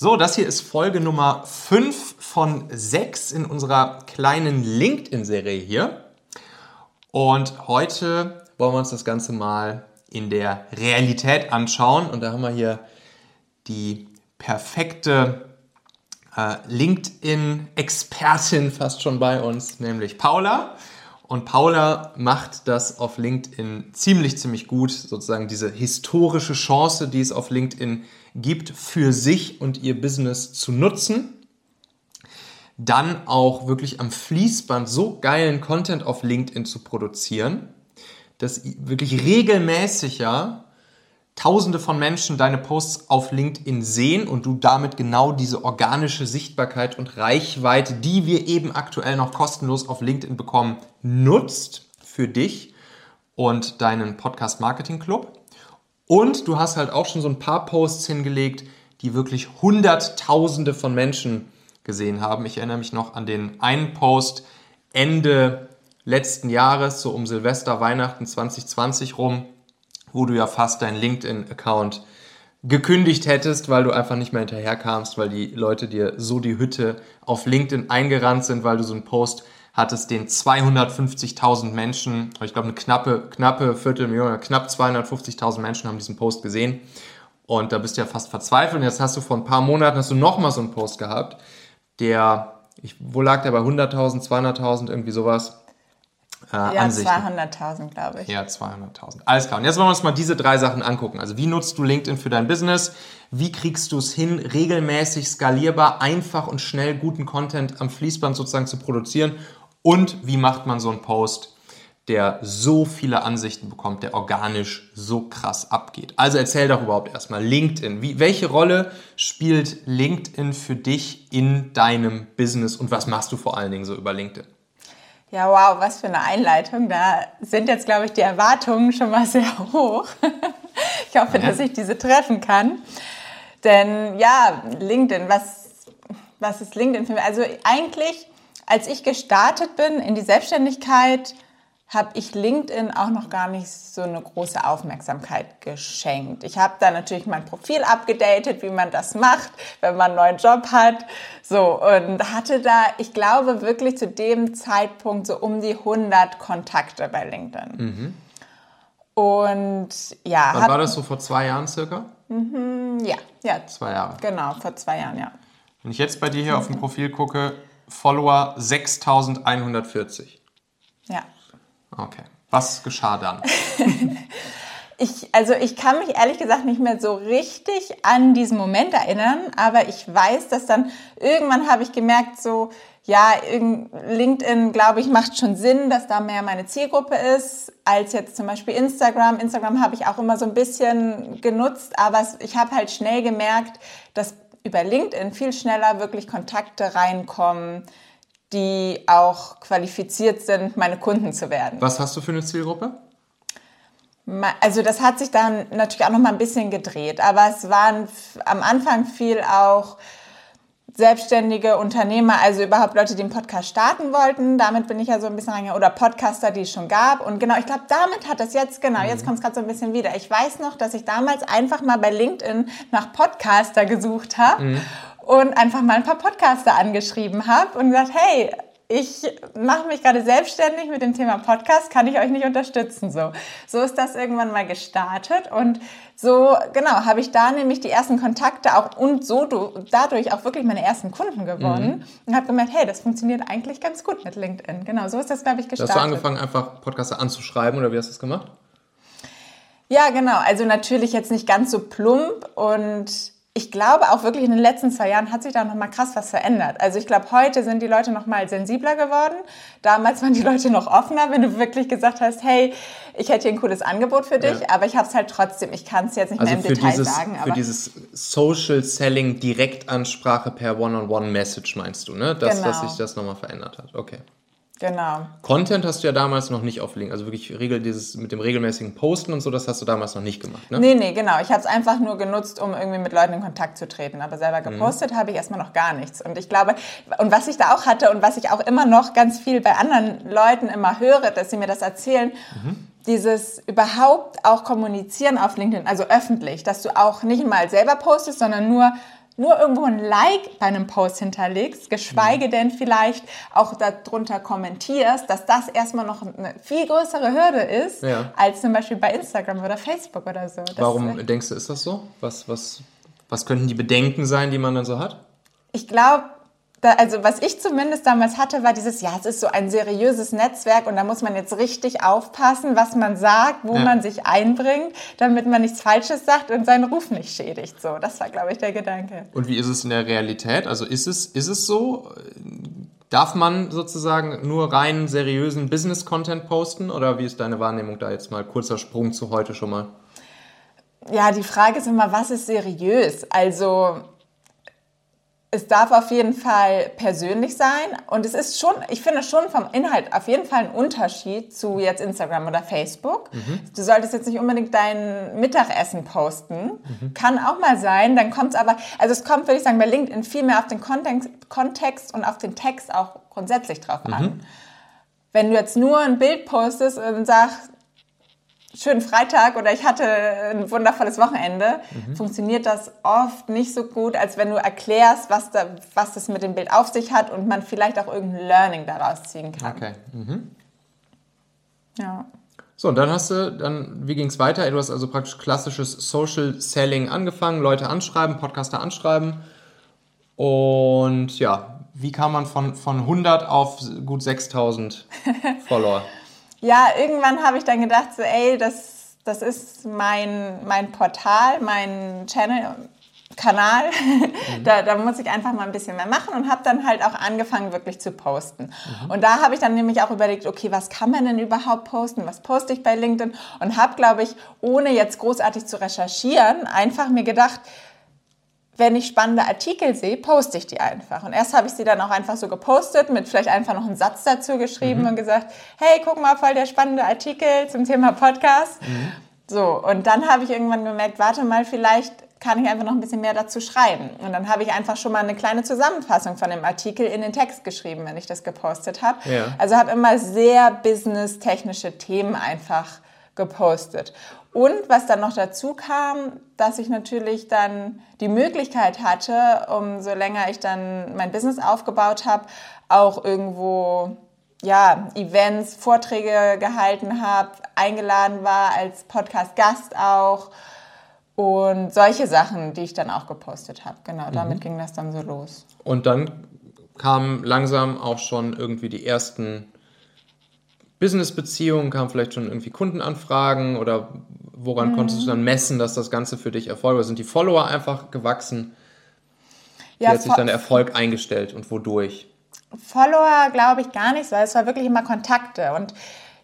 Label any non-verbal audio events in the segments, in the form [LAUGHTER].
So, das hier ist Folge Nummer 5 von 6 in unserer kleinen LinkedIn-Serie hier. Und heute wollen wir uns das Ganze mal in der Realität anschauen. Und da haben wir hier die perfekte äh, LinkedIn-Expertin fast schon bei uns, nämlich Paula. Und Paula macht das auf LinkedIn ziemlich, ziemlich gut, sozusagen diese historische Chance, die es auf LinkedIn gibt gibt, für sich und ihr Business zu nutzen. Dann auch wirklich am Fließband so geilen Content auf LinkedIn zu produzieren, dass wirklich regelmäßig ja Tausende von Menschen deine Posts auf LinkedIn sehen und du damit genau diese organische Sichtbarkeit und Reichweite, die wir eben aktuell noch kostenlos auf LinkedIn bekommen, nutzt für dich und deinen Podcast Marketing Club. Und du hast halt auch schon so ein paar Posts hingelegt, die wirklich Hunderttausende von Menschen gesehen haben. Ich erinnere mich noch an den einen Post Ende letzten Jahres, so um Silvester, Weihnachten 2020 rum, wo du ja fast deinen LinkedIn-Account gekündigt hättest, weil du einfach nicht mehr hinterherkamst, weil die Leute dir so die Hütte auf LinkedIn eingerannt sind, weil du so einen Post hat es den 250.000 Menschen, ich glaube eine knappe, knappe Viertelmillion, knapp 250.000 Menschen haben diesen Post gesehen. Und da bist du ja fast verzweifelt. Und jetzt hast du vor ein paar Monaten hast du nochmal so einen Post gehabt, der, ich, wo lag der bei 100.000, 200.000, irgendwie sowas? Äh, ja, 200.000, glaube ich. Ja, 200.000. Alles klar. Und jetzt wollen wir uns mal diese drei Sachen angucken. Also wie nutzt du LinkedIn für dein Business? Wie kriegst du es hin, regelmäßig skalierbar, einfach und schnell guten Content am Fließband sozusagen zu produzieren? Und wie macht man so einen Post, der so viele Ansichten bekommt, der organisch so krass abgeht? Also erzähl doch überhaupt erstmal LinkedIn. Wie, welche Rolle spielt LinkedIn für dich in deinem Business und was machst du vor allen Dingen so über LinkedIn? Ja, wow, was für eine Einleitung. Da sind jetzt, glaube ich, die Erwartungen schon mal sehr hoch. [LAUGHS] Ich hoffe, dass ich diese treffen kann. Denn ja, LinkedIn, was, was ist LinkedIn für mich? Also eigentlich als ich gestartet bin in die Selbstständigkeit, habe ich LinkedIn auch noch gar nicht so eine große Aufmerksamkeit geschenkt. Ich habe da natürlich mein Profil abgedatet, wie man das macht, wenn man einen neuen Job hat. So, und hatte da, ich glaube, wirklich zu dem Zeitpunkt so um die 100 Kontakte bei LinkedIn. Mhm. Und ja. Wann war das so vor zwei Jahren circa? Mhm, ja, ja. Zwei Jahre. Genau, vor zwei Jahren, ja. Wenn ich jetzt bei dir hier auf dem Profil gucke, Follower 6140. Ja. Okay. Was geschah dann? [LAUGHS] ich, also ich kann mich ehrlich gesagt nicht mehr so richtig an diesen Moment erinnern, aber ich weiß, dass dann irgendwann habe ich gemerkt, so, ja, LinkedIn, glaube ich, macht schon Sinn, dass da mehr meine Zielgruppe ist, als jetzt zum Beispiel Instagram. Instagram habe ich auch immer so ein bisschen genutzt, aber ich habe halt schnell gemerkt, dass über LinkedIn viel schneller wirklich Kontakte reinkommen, die auch qualifiziert sind, meine Kunden zu werden. Was hast du für eine Zielgruppe? Also das hat sich dann natürlich auch noch mal ein bisschen gedreht, aber es waren am Anfang viel auch selbstständige Unternehmer, also überhaupt Leute, die einen Podcast starten wollten. Damit bin ich ja so ein bisschen reingegangen. Oder Podcaster, die es schon gab. Und genau, ich glaube, damit hat es jetzt, genau, jetzt mhm. kommt es gerade so ein bisschen wieder. Ich weiß noch, dass ich damals einfach mal bei LinkedIn nach Podcaster gesucht habe. Mhm. Und einfach mal ein paar Podcaster angeschrieben habe und gesagt, hey, ich mache mich gerade selbstständig mit dem Thema Podcast, kann ich euch nicht unterstützen. So, so ist das irgendwann mal gestartet und so genau habe ich da nämlich die ersten Kontakte auch und so dadurch auch wirklich meine ersten Kunden gewonnen mhm. und habe gemerkt, hey, das funktioniert eigentlich ganz gut mit LinkedIn. Genau, so ist das glaube ich gestartet. Hast du angefangen einfach Podcaster anzuschreiben oder wie hast du das gemacht? Ja, genau. Also natürlich jetzt nicht ganz so plump und ich glaube auch wirklich in den letzten zwei Jahren hat sich da noch mal krass was verändert. Also ich glaube, heute sind die Leute noch mal sensibler geworden. Damals waren die Leute noch offener, wenn du wirklich gesagt hast, hey, ich hätte hier ein cooles Angebot für dich, ja. aber ich habe es halt trotzdem. Ich kann es jetzt nicht also mehr im Detail dieses, sagen. für dieses Social Selling Direktansprache per One-on-One-Message meinst du, ne? Das, genau. dass sich das noch mal verändert hat. Okay. Genau. Content hast du ja damals noch nicht auf LinkedIn, also wirklich regel dieses mit dem regelmäßigen Posten und so, das hast du damals noch nicht gemacht, ne? Nee, nee, genau. Ich habe es einfach nur genutzt, um irgendwie mit Leuten in Kontakt zu treten, aber selber mhm. gepostet mhm. habe ich erstmal noch gar nichts. Und ich glaube, und was ich da auch hatte und was ich auch immer noch ganz viel bei anderen Leuten immer höre, dass sie mir das erzählen, mhm. dieses überhaupt auch kommunizieren auf LinkedIn, also öffentlich, dass du auch nicht mal selber postest, sondern nur nur irgendwo ein Like bei einem Post hinterlegst, geschweige mhm. denn vielleicht auch darunter kommentierst, dass das erstmal noch eine viel größere Hürde ist, ja. als zum Beispiel bei Instagram oder Facebook oder so. Das Warum denkst du, ist das so? Was, was, was könnten die Bedenken sein, die man dann so hat? Ich glaube, da, also was ich zumindest damals hatte, war dieses, ja, es ist so ein seriöses Netzwerk und da muss man jetzt richtig aufpassen, was man sagt, wo ja. man sich einbringt, damit man nichts Falsches sagt und seinen Ruf nicht schädigt. So, das war, glaube ich, der Gedanke. Und wie ist es in der Realität? Also ist es, ist es so? Darf man sozusagen nur rein seriösen Business-Content posten oder wie ist deine Wahrnehmung da jetzt mal? Kurzer Sprung zu heute schon mal. Ja, die Frage ist immer, was ist seriös? Also es darf auf jeden Fall persönlich sein und es ist schon, ich finde schon vom Inhalt auf jeden Fall ein Unterschied zu jetzt Instagram oder Facebook. Mhm. Du solltest jetzt nicht unbedingt dein Mittagessen posten. Mhm. Kann auch mal sein, dann kommt es aber, also es kommt, würde ich sagen, bei LinkedIn viel mehr auf den Kontext, Kontext und auf den Text auch grundsätzlich drauf an. Mhm. Wenn du jetzt nur ein Bild postest und sagst, schönen Freitag oder ich hatte ein wundervolles Wochenende, mhm. funktioniert das oft nicht so gut, als wenn du erklärst, was, da, was das mit dem Bild auf sich hat und man vielleicht auch irgendein Learning daraus ziehen kann. Okay. Mhm. Ja. So, und dann hast du, dann, wie ging es weiter? Du hast also praktisch klassisches Social Selling angefangen, Leute anschreiben, Podcaster anschreiben. Und ja, wie kam man von, von 100 auf gut 6000 [LAUGHS] Follower? Ja, irgendwann habe ich dann gedacht, so, ey, das, das ist mein, mein Portal, mein Channel, Kanal. [LAUGHS] Mhm. Da, da muss ich einfach mal ein bisschen mehr machen und habe dann halt auch angefangen, wirklich zu posten. Mhm. Und da habe ich dann nämlich auch überlegt, okay, was kann man denn überhaupt posten? Was poste ich bei LinkedIn? Und habe, glaube ich, ohne jetzt großartig zu recherchieren, einfach mir gedacht, wenn ich spannende Artikel sehe, poste ich die einfach. Und erst habe ich sie dann auch einfach so gepostet, mit vielleicht einfach noch einen Satz dazu geschrieben mhm. und gesagt, hey, guck mal, voll der spannende Artikel zum Thema Podcast. Mhm. So, und dann habe ich irgendwann gemerkt, warte mal, vielleicht kann ich einfach noch ein bisschen mehr dazu schreiben. Und dann habe ich einfach schon mal eine kleine Zusammenfassung von dem Artikel in den Text geschrieben, wenn ich das gepostet habe. Ja. Also habe immer sehr business-technische Themen einfach gepostet. Und was dann noch dazu kam, dass ich natürlich dann die Möglichkeit hatte, umso länger ich dann mein Business aufgebaut habe, auch irgendwo ja, Events, Vorträge gehalten habe, eingeladen war als Podcast-Gast auch und solche Sachen, die ich dann auch gepostet habe. Genau, damit mhm. ging das dann so los. Und dann kamen langsam auch schon irgendwie die ersten Business-Beziehungen, kamen vielleicht schon irgendwie Kundenanfragen oder woran mhm. konntest du dann messen, dass das Ganze für dich Erfolg war? Sind die Follower einfach gewachsen? Wie ja, hat sich dann Erfolg eingestellt und wodurch? Follower glaube ich gar nicht, weil es war wirklich immer Kontakte und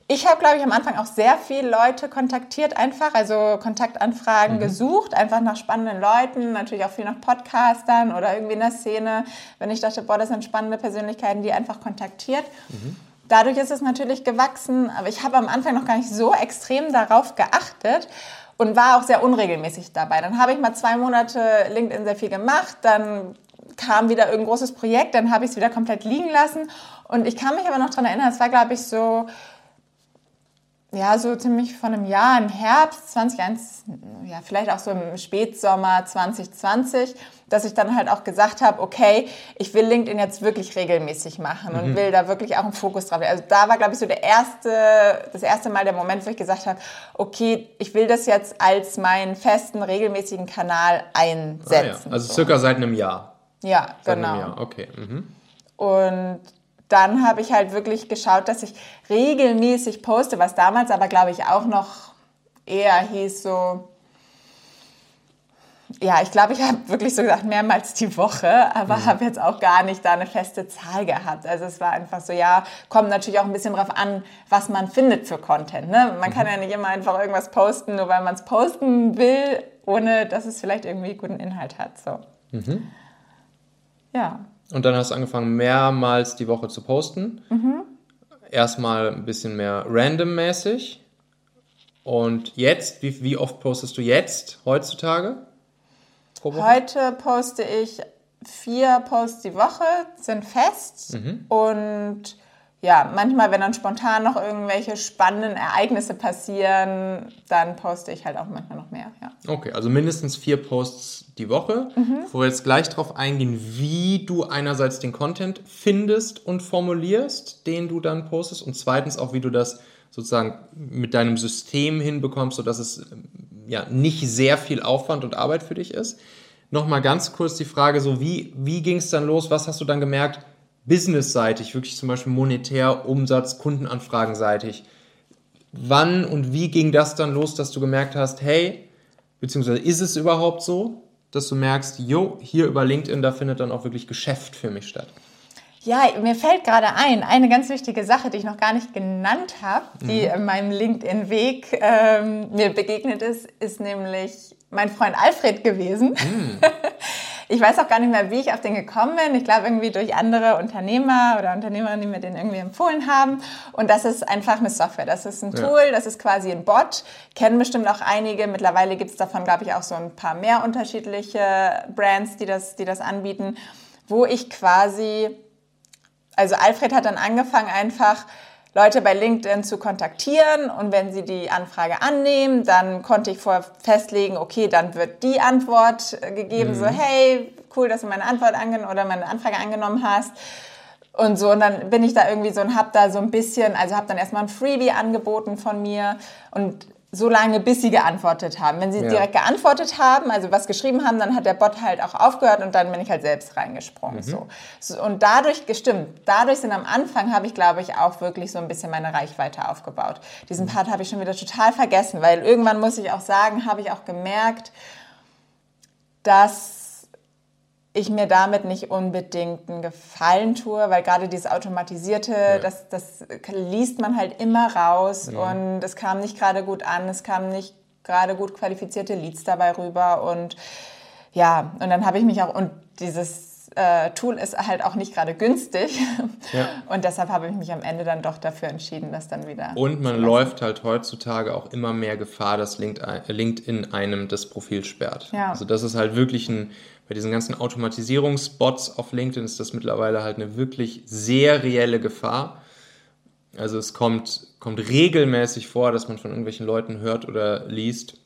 ich habe, glaube ich, am Anfang auch sehr viele Leute kontaktiert, einfach, also Kontaktanfragen mhm. gesucht, einfach nach spannenden Leuten, natürlich auch viel nach Podcastern oder irgendwie in der Szene, wenn ich dachte, boah, das sind spannende Persönlichkeiten, die einfach kontaktiert. Mhm. Dadurch ist es natürlich gewachsen, aber ich habe am Anfang noch gar nicht so extrem darauf geachtet und war auch sehr unregelmäßig dabei. Dann habe ich mal zwei Monate LinkedIn sehr viel gemacht, dann kam wieder irgendein großes Projekt, dann habe ich es wieder komplett liegen lassen und ich kann mich aber noch daran erinnern, es war glaube ich so ja, so ziemlich von einem Jahr im Herbst 2021, ja, vielleicht auch so im Spätsommer 2020, dass ich dann halt auch gesagt habe, okay, ich will LinkedIn jetzt wirklich regelmäßig machen mhm. und will da wirklich auch einen Fokus drauf. Also da war, glaube ich, so der erste, das erste Mal der Moment, wo ich gesagt habe, okay, ich will das jetzt als meinen festen, regelmäßigen Kanal einsetzen. Ah, ja. Also so. circa seit einem Jahr. Ja, seit genau. Einem Jahr. Okay. Mhm. Und dann habe ich halt wirklich geschaut, dass ich regelmäßig poste, was damals aber, glaube ich, auch noch eher hieß so, ja, ich glaube, ich habe wirklich so gesagt, mehrmals die Woche, aber mhm. habe jetzt auch gar nicht da eine feste Zahl gehabt. Also es war einfach so, ja, kommt natürlich auch ein bisschen drauf an, was man findet für Content. Ne? Man mhm. kann ja nicht immer einfach irgendwas posten, nur weil man es posten will, ohne dass es vielleicht irgendwie guten Inhalt hat. So. Mhm. Ja. Und dann hast du angefangen, mehrmals die Woche zu posten. Mhm. Erstmal ein bisschen mehr randommäßig. Und jetzt, wie, wie oft postest du jetzt heutzutage? Heute poste ich vier Posts die Woche, sind fest. Mhm. Und ja, manchmal, wenn dann spontan noch irgendwelche spannenden Ereignisse passieren, dann poste ich halt auch manchmal noch mehr. Ja. Okay, also mindestens vier Posts die Woche. Mhm. Bevor wir jetzt gleich darauf eingehen, wie du einerseits den Content findest und formulierst, den du dann postest, und zweitens auch, wie du das sozusagen mit deinem System hinbekommst, sodass es ähm, ja nicht sehr viel Aufwand und Arbeit für dich ist. Nochmal ganz kurz die Frage, so wie, wie ging es dann los? Was hast du dann gemerkt, businessseitig, wirklich zum Beispiel monetär, Umsatz, Kundenanfragenseitig? Wann und wie ging das dann los, dass du gemerkt hast, hey, beziehungsweise ist es überhaupt so, dass du merkst, jo, hier über LinkedIn, da findet dann auch wirklich Geschäft für mich statt? Ja, mir fällt gerade ein, eine ganz wichtige Sache, die ich noch gar nicht genannt habe, die Mhm. in meinem LinkedIn-Weg ähm, mir begegnet ist, ist nämlich mein Freund Alfred gewesen. Mhm. [LAUGHS] Ich weiß auch gar nicht mehr, wie ich auf den gekommen bin. Ich glaube irgendwie durch andere Unternehmer oder Unternehmerinnen, die mir den irgendwie empfohlen haben. Und das ist einfach eine Software. Das ist ein Ja. Tool, das ist quasi ein Bot. Kennen bestimmt auch einige. Mittlerweile gibt es davon, glaube ich, auch so ein paar mehr unterschiedliche Brands, die das, die das anbieten, wo ich quasi also Alfred hat dann angefangen, einfach Leute bei LinkedIn zu kontaktieren. Und wenn sie die Anfrage annehmen, dann konnte ich vorher festlegen, okay, dann wird die Antwort äh, gegeben, so hey, cool, dass du meine Antwort angenommen oder meine Anfrage angenommen hast. Und so, und dann bin ich da irgendwie so und hab da so ein bisschen, also hab dann erstmal ein Freebie angeboten von mir. Und so lange, bis sie geantwortet haben. Wenn sie Ja. direkt geantwortet haben, also was geschrieben haben, dann hat der Bot halt auch aufgehört und dann bin ich halt selbst reingesprungen. So. So, Und dadurch, gestimmt, dadurch sind am Anfang, habe ich, glaube ich, auch wirklich so ein bisschen meine Reichweite aufgebaut. Diesen Part habe ich schon wieder total vergessen, weil irgendwann muss ich auch sagen, habe ich auch gemerkt, dass ich mir damit nicht unbedingt einen Gefallen tue, weil gerade dieses Automatisierte, das, das liest man halt immer raus und es kam nicht gerade gut an, es kamen nicht gerade gut qualifizierte Leads dabei rüber und ja, und dann habe ich mich auch, und dieses äh, Tool ist halt auch nicht gerade günstig Ja. [LAUGHS] und deshalb habe ich mich am Ende dann doch dafür entschieden, das dann wieder Und man läuft halt heutzutage auch immer mehr Gefahr, dass LinkedIn LinkedIn einem das Profil sperrt. Ja. Also das ist halt wirklich ein, bei diesen ganzen Automatisierungsbots auf LinkedIn ist das mittlerweile halt eine wirklich sehr reelle Gefahr. Also es kommt, kommt regelmäßig vor, dass man von irgendwelchen Leuten hört oder liest,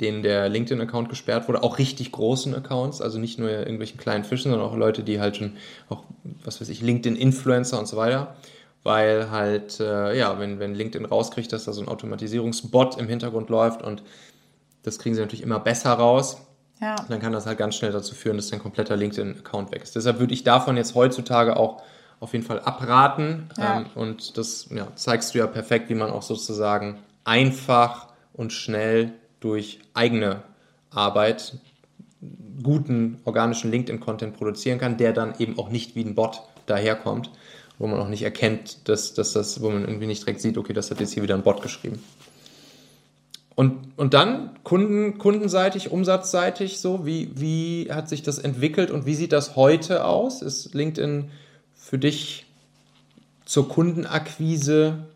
denen der LinkedIn-Account gesperrt wurde, auch richtig großen Accounts, also nicht nur irgendwelchen kleinen Fischen, sondern auch Leute, die halt schon auch, was weiß ich, LinkedIn-Influencer und so weiter, weil halt, äh, ja, wenn, wenn LinkedIn rauskriegt, dass da so ein Automatisierungsbot im Hintergrund läuft und das kriegen sie natürlich immer besser raus, Ja. dann kann das halt ganz schnell dazu führen, dass dein kompletter LinkedIn-Account weg ist. Deshalb würde ich davon jetzt heutzutage auch auf jeden Fall abraten. Ja. Ähm, und das ja, zeigst du ja perfekt, wie man auch sozusagen einfach und schnell durch eigene Arbeit guten organischen LinkedIn-Content produzieren kann, der dann eben auch nicht wie ein Bot daherkommt, wo man auch nicht erkennt, dass, dass das, wo man irgendwie nicht direkt sieht, okay, das hat jetzt hier wieder ein Bot geschrieben. Und, und dann Kunden, kundenseitig, umsatzseitig, so, wie, wie hat sich das entwickelt und wie sieht das heute aus? Ist LinkedIn für dich zur Kundenakquise,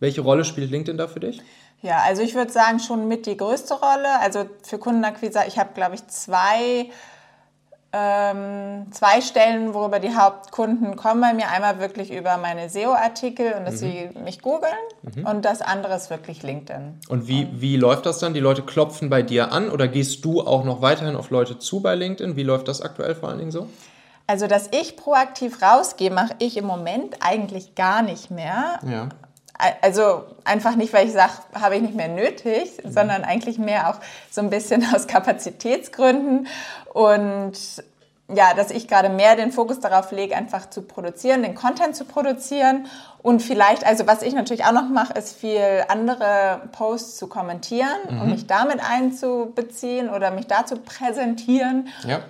welche Rolle spielt LinkedIn da für dich? Ja, also ich würde sagen, schon mit die größte Rolle. Also für Kundenakquise, ich habe, glaube ich, zwei, ähm, zwei Stellen, worüber die Hauptkunden kommen bei mir. Einmal wirklich über meine SEO-Artikel und dass sie mich googeln. Und das andere ist wirklich LinkedIn. Und wie, wie läuft das dann? Die Leute klopfen bei dir an oder gehst du auch noch weiterhin auf Leute zu bei LinkedIn? Wie läuft das aktuell vor allen Dingen so? Also, dass ich proaktiv rausgehe, mache ich im Moment eigentlich gar nicht mehr. Ja. Also einfach nicht, weil ich sage, habe ich nicht mehr nötig, sondern eigentlich mehr auch so ein bisschen [LAUGHS] aus Kapazitätsgründen und ja, dass ich gerade mehr den Fokus darauf lege, einfach zu produzieren, den Content zu produzieren und vielleicht, also was ich natürlich auch noch mache, ist viel andere Posts zu kommentieren und mich damit einzubeziehen oder mich dazu präsentieren. Ja.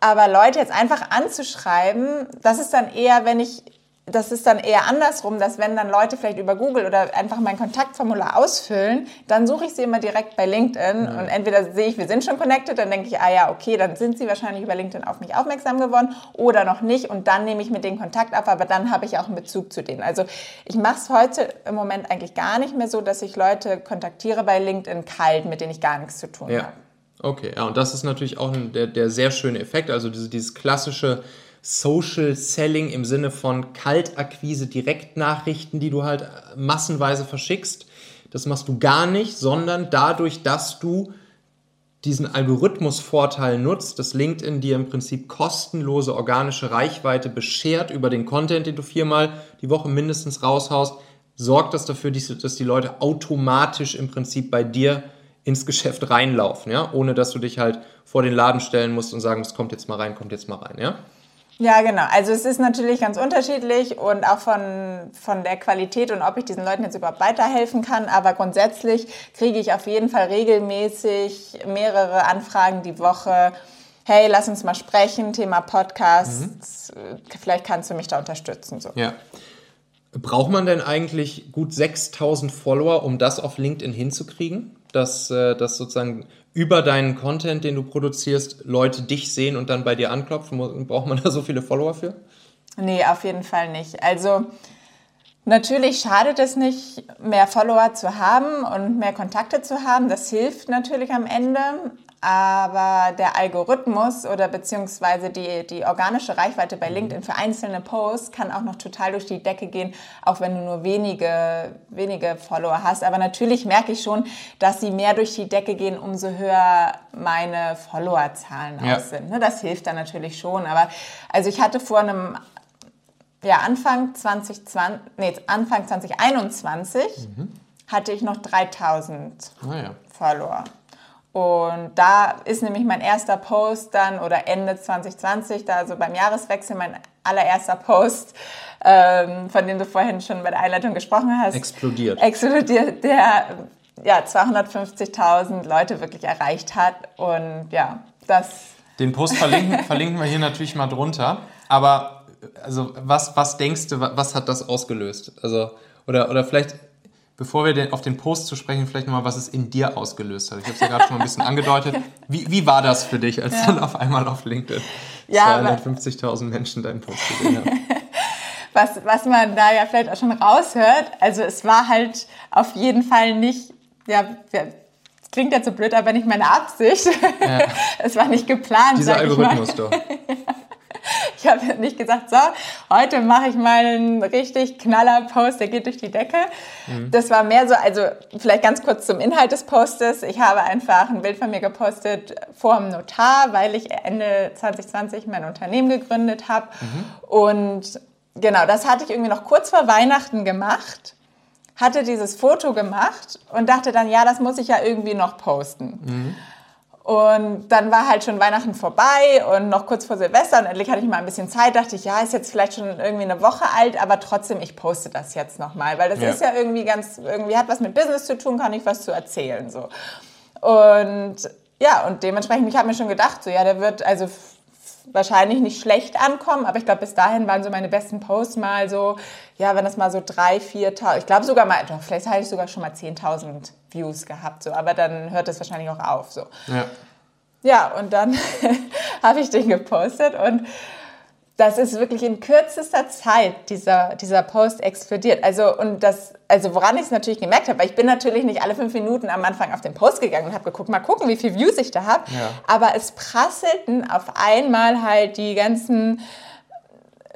Aber Leute jetzt einfach anzuschreiben, das ist dann eher, wenn ich, das ist dann eher andersrum, dass wenn dann Leute vielleicht über Google oder einfach mein Kontaktformular ausfüllen, dann suche ich sie immer direkt bei LinkedIn und entweder sehe ich, wir sind schon connected, dann denke ich, ah ja, okay, dann sind sie wahrscheinlich über LinkedIn auf mich aufmerksam geworden oder noch nicht und dann nehme ich mit denen Kontakt auf, aber dann habe ich auch einen Bezug zu denen. Also ich mache es heute im Moment eigentlich gar nicht mehr so, dass ich Leute kontaktiere bei LinkedIn kalt, mit denen ich gar nichts zu tun Ja. habe. Okay, ja, und das ist natürlich auch ein, der, der sehr schöne Effekt, also diese, dieses klassische Social Selling im Sinne von Kaltakquise, Direktnachrichten, die du halt massenweise verschickst. Das machst du gar nicht, sondern dadurch, dass du diesen Algorithmusvorteil nutzt, dass LinkedIn dir im Prinzip kostenlose organische Reichweite beschert über den Content, den du viermal die Woche mindestens raushaust, sorgt das dafür, dass die Leute automatisch im Prinzip bei dir ins Geschäft reinlaufen, ja, ohne dass du dich halt vor den Laden stellen musst und sagen musst, kommt jetzt mal rein, kommt jetzt mal rein, ja. Ja, genau. Also es ist natürlich ganz unterschiedlich und auch von, von der Qualität und ob ich diesen Leuten jetzt überhaupt weiterhelfen kann. Aber grundsätzlich kriege ich auf jeden Fall regelmäßig mehrere Anfragen die Woche. Hey, lass uns mal sprechen, Thema Podcasts. Mhm. Vielleicht kannst du mich da unterstützen. So. Ja. Braucht man denn eigentlich gut 6000 Follower, um das auf LinkedIn hinzukriegen? Dass, äh, dass sozusagen über deinen Content, den du produzierst, Leute dich sehen und dann bei dir anklopfen? Braucht man [LAUGHS] da so viele Follower für? Nee, auf jeden Fall nicht. Also natürlich schadet es nicht, mehr Follower zu haben und mehr Kontakte zu haben. Das hilft natürlich am Ende aber der Algorithmus oder beziehungsweise die, die organische Reichweite bei mhm. LinkedIn für einzelne Posts kann auch noch total durch die Decke gehen, auch wenn du nur wenige, wenige Follower hast. Aber natürlich merke ich schon, dass sie mehr durch die Decke gehen, umso höher meine Followerzahlen ja. auch sind. Ne, das hilft dann natürlich schon. Aber also ich hatte vor einem ja, Anfang 2020, nee, Anfang 2021 mhm. hatte ich noch 3000 ah, ja. Follower. Und da ist nämlich mein erster Post dann oder Ende 2020, da also beim Jahreswechsel mein allererster Post, ähm, von dem du vorhin schon bei der Einleitung gesprochen hast. Explodiert. Explodiert, der ja 250.000 Leute wirklich erreicht hat. Und ja, das. Den Post verlinken, [LAUGHS] verlinken wir hier natürlich mal drunter. Aber also was, was denkst du, was hat das ausgelöst? Also, oder, oder vielleicht Bevor wir den, auf den Post zu sprechen, vielleicht nochmal, was es in dir ausgelöst hat. Ich habe es ja gerade schon mal ein bisschen angedeutet. [LAUGHS] Wie, wie war das für dich, als ja. dann auf einmal auf LinkedIn ja, 250.000 Menschen deinen Post gesehen haben? [LAUGHS] was, was man da ja vielleicht auch schon raushört, also es war halt auf jeden Fall nicht, ja, klingt jetzt so blöd, aber nicht meine Absicht. Ja. [LAUGHS] es war nicht geplant. Dieser Algorithmus doch. [LAUGHS] Ich habe nicht gesagt, so, heute mache ich mal einen richtig knaller Post, der geht durch die Decke. Mhm. Das war mehr so, also vielleicht ganz kurz zum Inhalt des Postes. Ich habe einfach ein Bild von mir gepostet vor dem Notar, weil ich Ende 2020 mein Unternehmen gegründet habe. Mhm. Und genau, das hatte ich irgendwie noch kurz vor Weihnachten gemacht hatte dieses Foto gemacht und dachte dann, ja, das muss ich ja irgendwie noch posten. Mhm. Und dann war halt schon Weihnachten vorbei und noch kurz vor Silvester und endlich hatte ich mal ein bisschen Zeit, dachte ich, ja, ist jetzt vielleicht schon irgendwie eine Woche alt, aber trotzdem, ich poste das jetzt nochmal, weil das ja. ist ja irgendwie ganz, irgendwie hat was mit Business zu tun, kann ich was zu erzählen, so. Und ja, und dementsprechend, ich habe mir schon gedacht, so, ja, der wird also wahrscheinlich nicht schlecht ankommen, aber ich glaube, bis dahin waren so meine besten Posts mal so, ja, wenn das mal so drei, 4.000, ich glaube sogar mal, doch, vielleicht hatte ich sogar schon mal 10.000 Views gehabt, so, aber dann hört das wahrscheinlich auch auf, so. Ja. Ja, und dann [LAUGHS] habe ich den gepostet und das ist wirklich in kürzester Zeit dieser, dieser Post explodiert. Also, und das, also woran ich es natürlich gemerkt habe, weil ich bin natürlich nicht alle fünf Minuten am Anfang auf den Post gegangen und habe geguckt, mal gucken, wie viel Views ich da habe. Ja. Aber es prasselten auf einmal halt die ganzen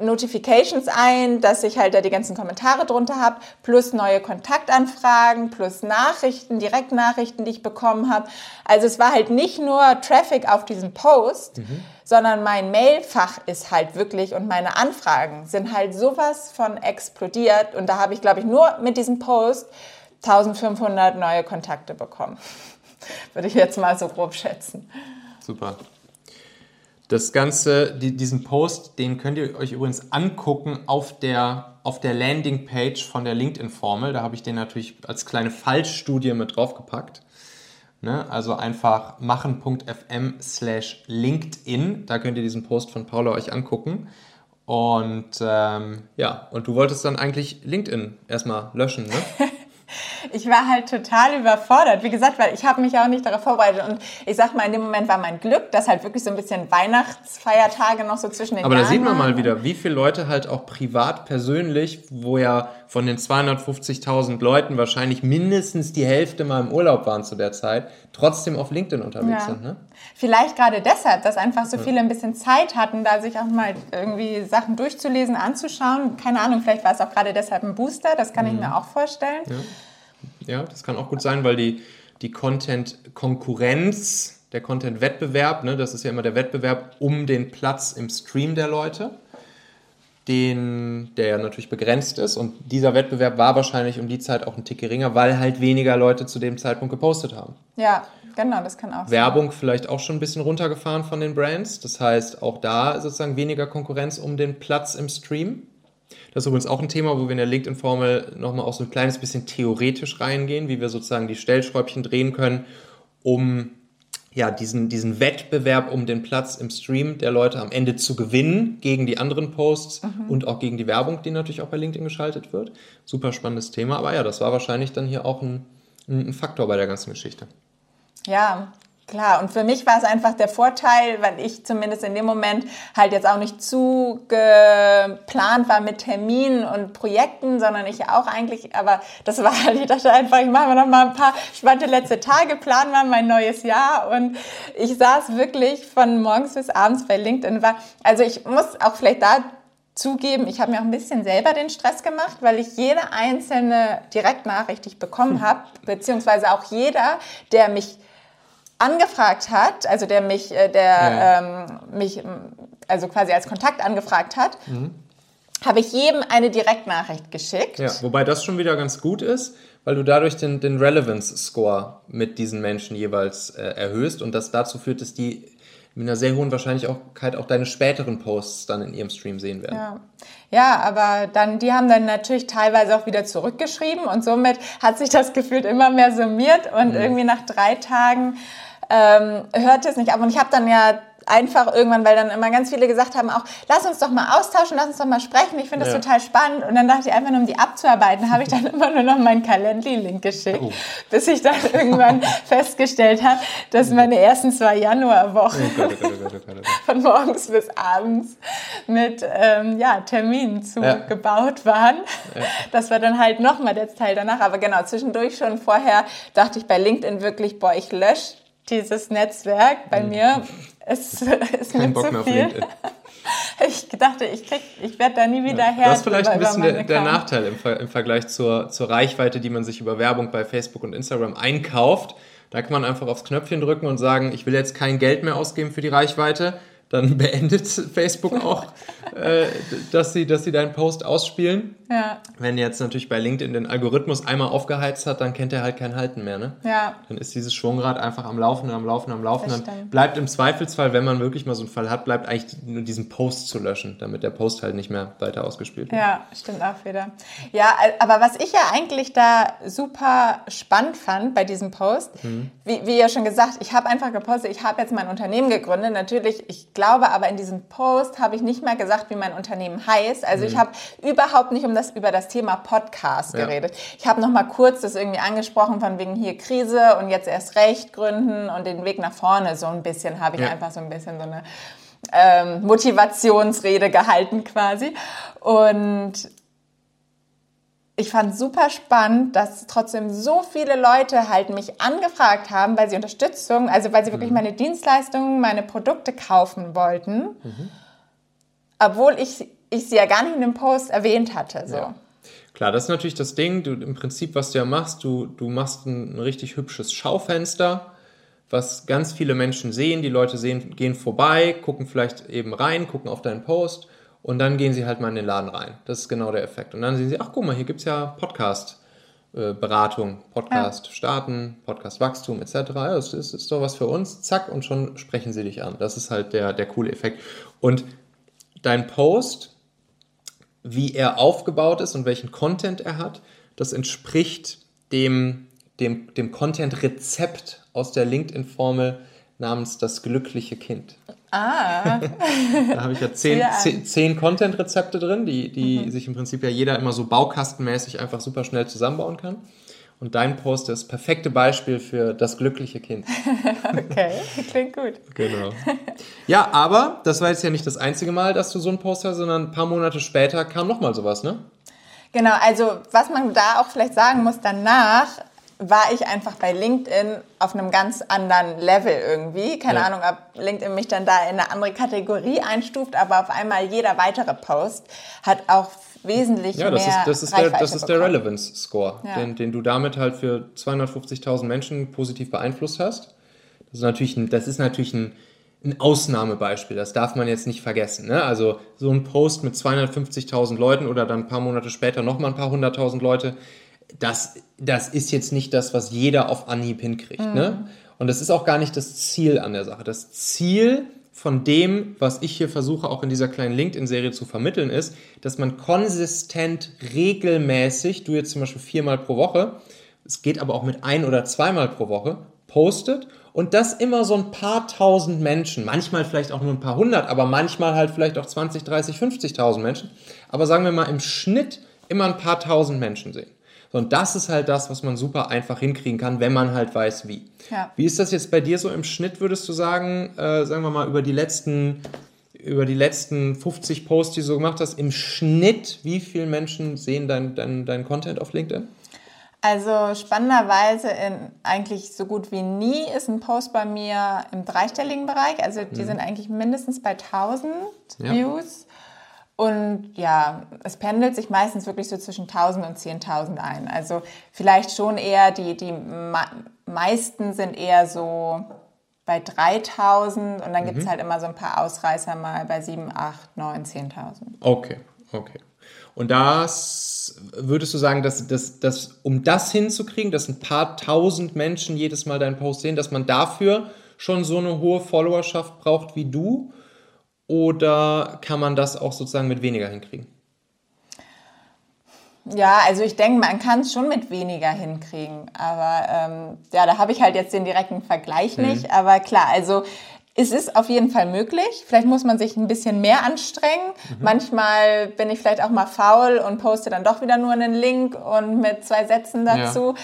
Notifications ein, dass ich halt da die ganzen Kommentare drunter habe, plus neue Kontaktanfragen, plus Nachrichten, Direktnachrichten, die ich bekommen habe. Also es war halt nicht nur Traffic auf diesen Post, mhm. Sondern mein Mailfach ist halt wirklich und meine Anfragen sind halt sowas von explodiert und da habe ich, glaube ich, nur mit diesem Post 1500 neue Kontakte bekommen. [LAUGHS] Würde ich jetzt mal so grob schätzen. Super. Das Ganze, die, diesen Post, den könnt ihr euch übrigens angucken auf der, auf der Landingpage von der LinkedIn-Formel. Da habe ich den natürlich als kleine Fallstudie mit draufgepackt. Ne? Also einfach machen.fm slash LinkedIn. Da könnt ihr diesen Post von Paula euch angucken. Und ähm, ja, und du wolltest dann eigentlich LinkedIn erstmal löschen, ne? [LAUGHS] ich war halt total überfordert. Wie gesagt, weil ich habe mich auch nicht darauf vorbereitet. Und ich sag mal, in dem Moment war mein Glück, dass halt wirklich so ein bisschen Weihnachtsfeiertage noch so zwischen den Aber Jahren da sieht man mal wieder, wie viele Leute halt auch privat, persönlich, wo ja von den 250.000 Leuten wahrscheinlich mindestens die Hälfte mal im Urlaub waren zu der Zeit, trotzdem auf LinkedIn unterwegs ja. sind. Ne? Vielleicht gerade deshalb, dass einfach so viele ein bisschen Zeit hatten, da sich auch mal irgendwie Sachen durchzulesen, anzuschauen. Keine Ahnung, vielleicht war es auch gerade deshalb ein Booster, das kann mhm. ich mir auch vorstellen. Ja. ja. das kann auch gut sein, weil die, die Content-Konkurrenz der Content-Wettbewerb, ne, das ist ja immer der Wettbewerb um den Platz im Stream der Leute, den, der ja natürlich begrenzt ist. Und dieser Wettbewerb war wahrscheinlich um die Zeit auch ein Tick geringer, weil halt weniger Leute zu dem Zeitpunkt gepostet haben. Ja, genau, das kann auch Werbung sein. vielleicht auch schon ein bisschen runtergefahren von den Brands. Das heißt, auch da sozusagen weniger Konkurrenz um den Platz im Stream. Das ist übrigens auch ein Thema, wo wir in der LinkedIn-Formel nochmal auch so ein kleines bisschen theoretisch reingehen, wie wir sozusagen die Stellschräubchen drehen können, um ja, diesen, diesen Wettbewerb um den Platz im Stream der Leute am Ende zu gewinnen gegen die anderen Posts mhm. und auch gegen die Werbung, die natürlich auch bei LinkedIn geschaltet wird. Super spannendes Thema, aber ja, das war wahrscheinlich dann hier auch ein, ein Faktor bei der ganzen Geschichte. Ja, Klar, und für mich war es einfach der Vorteil, weil ich zumindest in dem Moment halt jetzt auch nicht zu geplant war mit Terminen und Projekten, sondern ich auch eigentlich, aber das war halt, ich dachte einfach, ich mache mir noch mal ein paar spannende letzte Tage, planen mal mein neues Jahr und ich saß wirklich von morgens bis abends bei LinkedIn. War, also ich muss auch vielleicht da zugeben, ich habe mir auch ein bisschen selber den Stress gemacht, weil ich jede einzelne Direktnachricht, die ich bekommen habe, beziehungsweise auch jeder, der mich angefragt hat, also der mich, äh, der ja. ähm, mich, also quasi als Kontakt angefragt hat, mhm. habe ich jedem eine Direktnachricht geschickt. Ja, wobei das schon wieder ganz gut ist, weil du dadurch den, den Relevance-Score mit diesen Menschen jeweils äh, erhöhst und das dazu führt, dass die mit einer sehr hohen Wahrscheinlichkeit auch deine späteren Posts dann in ihrem Stream sehen werden. Ja. ja, aber dann, die haben dann natürlich teilweise auch wieder zurückgeschrieben und somit hat sich das gefühlt immer mehr summiert und mhm. irgendwie nach drei Tagen ähm, hörte es nicht auf. Und ich habe dann ja einfach irgendwann, weil dann immer ganz viele gesagt haben, auch lass uns doch mal austauschen, lass uns doch mal sprechen. Ich finde das ja. total spannend. Und dann dachte ich einfach nur, um die abzuarbeiten, habe ich dann [LAUGHS] immer nur noch meinen Calendly-Link geschickt, oh. bis ich dann irgendwann [LAUGHS] festgestellt habe, dass meine ersten zwei Januarwochen oh, oh, oh [LAUGHS] von morgens bis abends mit ähm, ja, Terminen zugebaut ja. waren. Ja. Das war dann halt nochmal der Teil danach. Aber genau, zwischendurch schon vorher dachte ich bei LinkedIn wirklich, boah, ich lösche dieses Netzwerk bei mhm. mir [LAUGHS] ist, ist Kein Bock zu viel. [LAUGHS] Ich dachte, ich, ich werde da nie wieder ja, her. Das ist vielleicht ein bisschen der, der, Nachteil im, Ver im Vergleich zur, zur Reichweite, die man sich über Werbung bei Facebook und Instagram einkauft. Da kann man einfach aufs Knöpfchen drücken und sagen, ich will jetzt kein Geld mehr ausgeben für die Reichweite dann [LAUGHS] beendet Facebook auch, äh, dass, sie, dass sie deinen Post ausspielen. Ja. Wenn jetzt natürlich bei LinkedIn den Algorithmus einmal aufgeheizt hat, dann kennt er halt kein Halten mehr. Ne? Ja. Dann ist dieses Schwungrad einfach am Laufen, am Laufen, am Laufen. Dann bleibt im Zweifelsfall, wenn man wirklich mal so einen Fall hat, bleibt eigentlich nur diesen Post zu löschen, damit der Post halt nicht mehr weiter ausgespielt wird. Ja, stimmt auch wieder. Ja, aber was ich ja eigentlich da super spannend fand bei diesem Post, mhm. wie, wie ja schon gesagt, ich habe einfach gepostet, ich habe jetzt mein Unternehmen gegründet. Natürlich, ich glaube aber in diesem Post habe ich nicht mal gesagt, wie mein Unternehmen heißt. Also mhm. ich habe überhaupt nicht um das, über das Thema Podcast ja. geredet. Ich habe noch mal kurz das irgendwie angesprochen von wegen hier Krise und jetzt erst recht gründen und den Weg nach vorne so ein bisschen habe ich ja. einfach so ein bisschen so eine ähm, Motivationsrede gehalten quasi. Und ich fand super spannend, dass trotzdem so viele Leute halt mich angefragt haben, weil sie Unterstützung, also weil sie wirklich mhm. meine Dienstleistungen, meine Produkte kaufen wollten, mhm. obwohl ich, ich sie ja gar nicht in dem Post erwähnt hatte. So. Ja. Klar, das ist natürlich das Ding. Du, Im Prinzip, was du ja machst, du, du machst ein, ein richtig hübsches Schaufenster, was ganz viele Menschen sehen. Die Leute sehen, gehen vorbei, gucken vielleicht eben rein, gucken auf deinen Post und dann gehen sie halt mal in den Laden rein. Das ist genau der Effekt. Und dann sehen sie, ach guck mal, hier gibt es ja Podcast. Äh, Beratung, Podcast ja. starten, Podcast Wachstum etc. Das ist, ist doch was für uns. Zack, und schon sprechen sie dich an. Das ist halt der, der coole Effekt. Und dein Post, wie er aufgebaut ist und welchen Content er hat, das entspricht dem, dem, dem Content-Rezept aus der LinkedIn-Formel namens das glückliche Kind. Ah. da habe ich ja zehn, zehn, zehn Content-Rezepte drin, die, die mhm. sich im Prinzip ja jeder immer so baukastenmäßig einfach super schnell zusammenbauen kann. Und dein Post ist das perfekte Beispiel für das glückliche Kind. [LAUGHS] okay, klingt gut. Genau. Ja, aber das war jetzt ja nicht das einzige Mal, dass du so einen Post hast, sondern ein paar Monate später kam nochmal sowas, ne? Genau, also was man da auch vielleicht sagen muss, danach war ich einfach bei LinkedIn auf einem ganz anderen Level irgendwie. Keine ja. Ahnung, ob LinkedIn mich dann da in eine andere Kategorie einstuft, aber auf einmal jeder weitere Post hat auch wesentlich ja, das mehr ist, das ist der, das ist der Relevance Score, ja. den, den du damit halt für 250.000 Menschen positiv beeinflusst hast. Das ist natürlich ein, das ist natürlich ein, ein Ausnahmebeispiel, das darf man jetzt nicht vergessen. Ne? Also so ein Post mit 250.000 Leuten oder dann ein paar Monate später nochmal ein paar hunderttausend Leute, das, das ist jetzt nicht das, was jeder auf Anhieb hinkriegt. Ne? Mhm. Ne? Und das ist auch gar nicht das Ziel an der Sache. Das Ziel von dem, was ich hier versuche, auch in dieser kleinen LinkedIn-Serie zu vermitteln, ist, dass man konsistent, regelmäßig, du jetzt zum Beispiel viermal pro Woche, es geht aber auch mit ein- oder zweimal pro Woche, postet und das immer so ein paar tausend Menschen, manchmal vielleicht auch nur ein paar hundert, aber manchmal halt vielleicht auch 20, 30, 50.000 Menschen, aber sagen wir mal im Schnitt immer ein paar tausend Menschen sehen. Und das ist halt das, was man super einfach hinkriegen kann, wenn man halt weiß, wie. Ja. Wie ist das jetzt bei dir so im Schnitt, würdest du sagen, äh, sagen wir mal, über die letzten über die letzten 50 Posts, die du so gemacht hast, im Schnitt, wie viele Menschen sehen dein, dein, dein Content auf LinkedIn? Also spannenderweise in eigentlich so gut wie nie ist ein Post bei mir im dreistelligen Bereich. Also die mhm. sind eigentlich mindestens bei 1000 ja. Views. Und ja, es pendelt sich meistens wirklich so zwischen 1000 und 10.000 ein. Also vielleicht schon eher, die, die meisten sind eher so bei 3000 und dann mhm. gibt es halt immer so ein paar Ausreißer mal bei 7, 8, 9, 10.000. Okay, okay. Und das würdest du sagen, dass, dass, dass um das hinzukriegen, dass ein paar tausend Menschen jedes Mal deinen Post sehen, dass man dafür schon so eine hohe Followerschaft braucht wie du? Oder kann man das auch sozusagen mit weniger hinkriegen? Ja, also ich denke, man kann es schon mit weniger hinkriegen. Aber ähm, ja, da habe ich halt jetzt den direkten Vergleich mhm. nicht. Aber klar, also es ist auf jeden Fall möglich. Vielleicht muss man sich ein bisschen mehr anstrengen. Mhm. Manchmal bin ich vielleicht auch mal faul und poste dann doch wieder nur einen Link und mit zwei Sätzen dazu.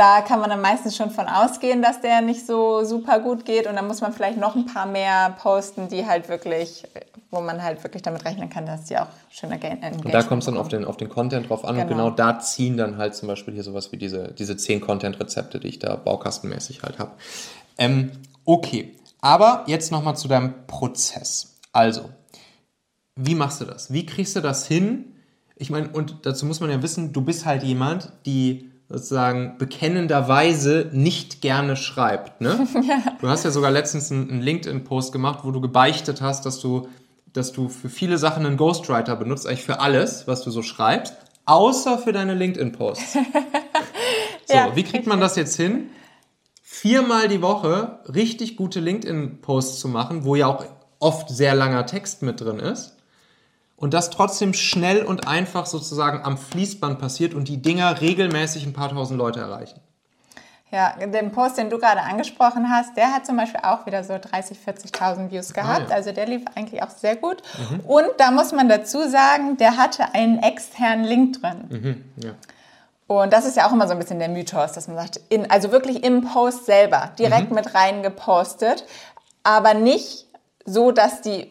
Da kann man dann meistens schon von ausgehen, dass der nicht so super gut geht und dann muss man vielleicht noch ein paar mehr posten, die halt wirklich, wo man halt wirklich damit rechnen kann, dass die auch schöner Engagement Und da kommt es dann auf den, auf den Content drauf an genau. und genau da ziehen dann halt zum Beispiel hier sowas wie diese, diese zehn Content-Rezepte, die ich da baukastenmäßig halt habe. Ähm, okay, aber jetzt nochmal zu deinem Prozess. Also, wie machst du das? Wie kriegst du das hin? Ich meine, und dazu muss man ja wissen, du bist halt jemand, die sozusagen bekennenderweise nicht gerne schreibt. Ne? [LAUGHS] ja. Du hast ja sogar letztens einen LinkedIn-Post gemacht, wo du gebeichtet hast, dass du, dass du für viele Sachen einen Ghostwriter benutzt, eigentlich für alles, was du so schreibst, außer für deine LinkedIn-Posts. [LAUGHS] so, ja. wie kriegt man das jetzt hin? Viermal die Woche richtig gute LinkedIn-Posts zu machen, wo ja auch oft sehr langer Text mit drin ist und das trotzdem schnell und einfach sozusagen am Fließband passiert und die Dinger regelmäßig ein paar tausend Leute erreichen. Ja, den Post, den du gerade angesprochen hast, der hat zum Beispiel auch wieder so 30.000, 40.000 Views gehabt. Ah, ja. Also der lief eigentlich auch sehr gut. Mhm. Und da muss man dazu sagen, der hatte einen externen Link drin. Mhm, ja. Und das ist ja auch immer so ein bisschen der Mythos, dass man sagt, in, also wirklich im Post selber, direkt mhm. mit rein gepostet, aber nicht so, dass die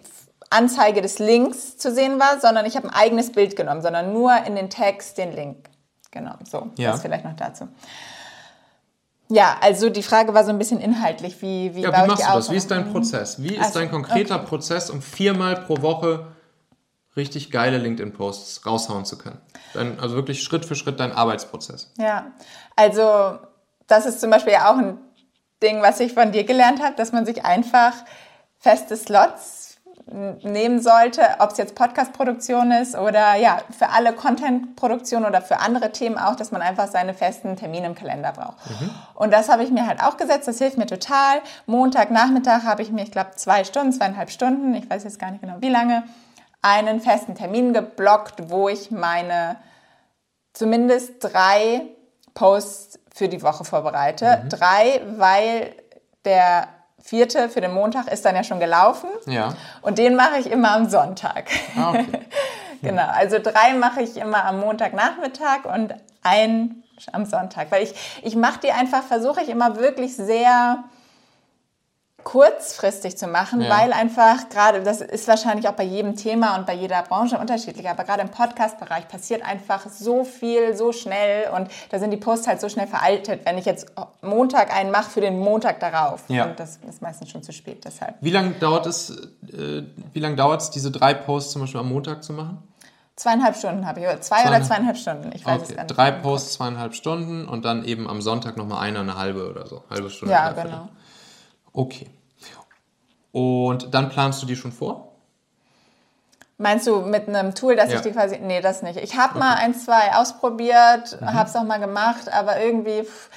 Anzeige des Links zu sehen war, sondern ich habe ein eigenes Bild genommen, sondern nur in den Text den Link. Genau, so, ja. das vielleicht noch dazu. Ja, also die Frage war so ein bisschen inhaltlich, wie, wie, ja, wie machst du das? Wie ist dein Prozess? Wie ist also, dein konkreter okay. Prozess, um viermal pro Woche richtig geile LinkedIn-Posts raushauen zu können? Dein, also wirklich Schritt für Schritt dein Arbeitsprozess. Ja, also das ist zum Beispiel ja auch ein Ding, was ich von dir gelernt habe, dass man sich einfach feste Slots nehmen sollte, ob es jetzt Podcast-Produktion ist oder ja, für alle Content-Produktion oder für andere Themen auch, dass man einfach seine festen Termine im Kalender braucht. Mhm. Und das habe ich mir halt auch gesetzt, das hilft mir total. Montagnachmittag habe ich mir, ich glaube, zwei Stunden, zweieinhalb Stunden, ich weiß jetzt gar nicht genau wie lange, einen festen Termin geblockt, wo ich meine zumindest drei Posts für die Woche vorbereite. Mhm. Drei, weil der vierte für den Montag ist dann ja schon gelaufen. Ja. Und den mache ich immer am Sonntag. Ah, okay. [LAUGHS] genau, also drei mache ich immer am Montagnachmittag und einen am Sonntag. Weil ich, ich mache die einfach, versuche ich immer wirklich sehr kurzfristig zu machen, ja. weil einfach gerade, das ist wahrscheinlich auch bei jedem Thema und bei jeder Branche unterschiedlich, aber gerade im Podcast-Bereich passiert einfach so viel, so schnell und da sind die Posts halt so schnell veraltet, wenn ich jetzt Montag einen mache für den Montag darauf. Ja. Und das ist meistens schon zu spät, deshalb. Wie lange dauert es, äh, wie lange dauert es, diese drei Posts zum Beispiel am Montag zu machen? Zweieinhalb Stunden habe ich, oder zwei zweieinhalb. oder zweieinhalb Stunden, ich weiß okay. es gar nicht. Drei Posts, zweieinhalb Stunden und dann eben am Sonntag nochmal eine, eine halbe oder so, halbe Stunde. Ja, genau. Okay. Und dann planst du die schon vor? Meinst du mit einem Tool, dass Ja. ich die quasi. Nee, das nicht. Ich habe mal ein, zwei ausprobiert, Mhm. habe es auch mal gemacht, aber irgendwie. pff,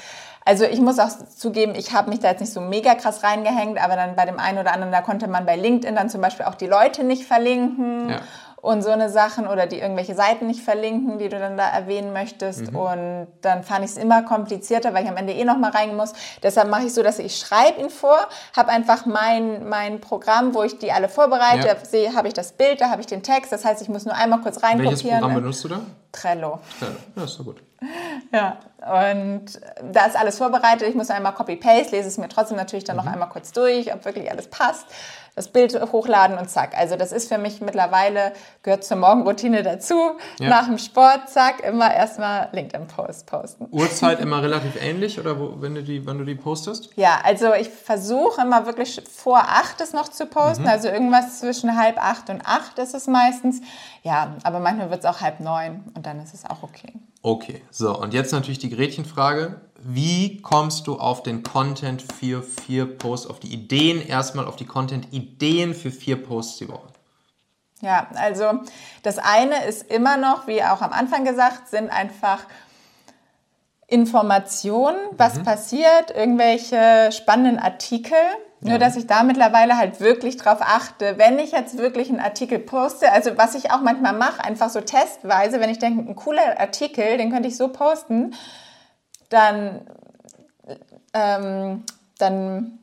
Also ich muss auch zugeben, ich habe mich da jetzt nicht so mega krass reingehängt, aber dann bei dem einen oder anderen, da konnte man bei LinkedIn dann zum Beispiel auch die Leute nicht verlinken Ja. Und so eine Sachen oder die irgendwelche Seiten nicht verlinken, die du dann da erwähnen möchtest. Mhm. Und dann fand ich es immer komplizierter, weil ich am Ende eh noch mal rein muss. Deshalb mache ich so, dass ich schreibe ihn vor, habe einfach mein, mein Programm, wo ich die alle vorbereite, Ja. da sehe, habe ich das Bild, da habe ich den Text. Das heißt, ich muss nur einmal kurz reinkopieren. Welches Programm benutzt du da? Trello. Ja, ja ist doch gut. [LAUGHS] Ja, und da ist alles vorbereitet. Ich muss einmal Copy-Paste, lese es mir trotzdem natürlich dann noch Mhm. einmal kurz durch, ob wirklich alles passt. Das Bild hochladen und zack. Also das ist für mich mittlerweile, gehört zur Morgenroutine dazu. Ja. Nach dem Sport, zack, immer erstmal LinkedIn-Post posten. Uhrzeit immer [LAUGHS] relativ ähnlich oder wo, wenn du die, wann du die postest? Ja, also ich versuche immer wirklich vor acht es noch zu Mhm. posten. Also irgendwas zwischen halb acht und acht ist es meistens. Ja, aber manchmal wird es auch halb neun und dann ist es auch okay. Okay, so und jetzt natürlich die Gretchenfrage. Wie kommst du auf den Content für vier Posts, auf die Ideen erstmal, auf die Content-Ideen für vier Posts die Woche? Ja, also das eine ist immer noch, wie auch am Anfang gesagt, sind einfach Informationen, was passiert, irgendwelche spannenden Artikel. Nur, dass ich da mittlerweile halt wirklich drauf achte, wenn ich jetzt wirklich einen Artikel poste, also was ich auch manchmal mache, einfach so testweise, wenn ich denke, ein cooler Artikel, den könnte ich so posten, dann, ähm, dann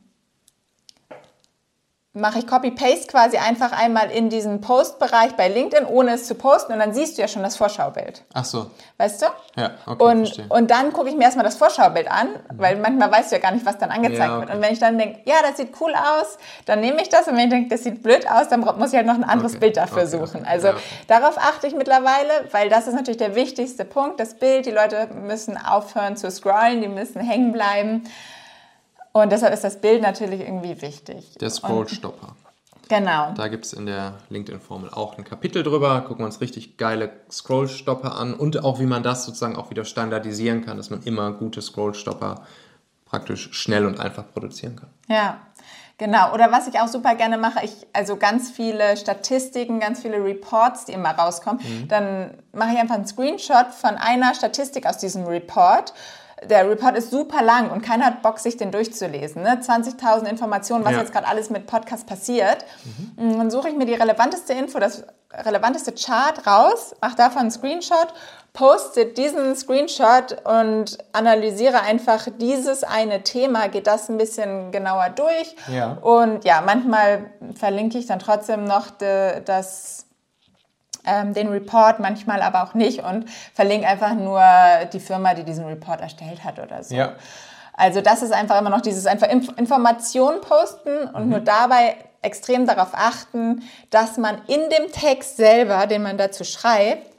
mache ich Copy-Paste quasi einfach einmal in diesen Post-Bereich bei LinkedIn, ohne es zu posten und dann siehst du ja schon das Vorschaubild. Ach so, Weißt du? ja, okay, Und, verstehe. und dann gucke ich mir erstmal das Vorschaubild an, weil manchmal weißt du ja gar nicht, was dann angezeigt Ja, okay. wird. Und wenn ich dann denke, ja, das sieht cool aus, dann nehme ich das. Und wenn ich denke, das sieht blöd aus, dann muss ich halt noch ein anderes Okay, Bild dafür suchen. Also Ja, darauf achte ich mittlerweile, weil das ist natürlich der wichtigste Punkt. Das Bild, die Leute müssen aufhören zu scrollen, die müssen hängen bleiben. Und deshalb ist das Bild natürlich irgendwie wichtig. Der Scrollstopper. Genau. Da gibt es in der LinkedIn-Formel auch ein Kapitel drüber. Gucken wir uns richtig geile Scrollstopper an und auch, wie man das sozusagen auch wieder standardisieren kann, dass man immer gute Scrollstopper praktisch schnell und einfach produzieren kann. Ja, genau. Oder was ich auch super gerne mache, ich, also ganz viele Statistiken, ganz viele Reports, die immer rauskommen, dann mache ich einfach einen Screenshot von einer Statistik aus diesem Report. Der Report ist super lang und keiner hat Bock, sich den durchzulesen. Ne? 20.000 Informationen, was Ja. jetzt gerade alles mit Podcast passiert. Und Dann suche ich mir die relevanteste Info, das relevanteste Chart raus, mache davon einen Screenshot, poste diesen Screenshot und analysiere einfach dieses eine Thema, geht das ein bisschen genauer durch. Ja. Und ja, manchmal verlinke ich dann trotzdem noch de, das, ähm, den Report, manchmal aber auch nicht und verlinke einfach nur die Firma, die diesen Report erstellt hat oder so. Ja. Also das ist einfach immer noch dieses einfach Inf Informationen posten und Mhm. nur dabei extrem darauf achten, dass man in dem Text selber, den man dazu schreibt,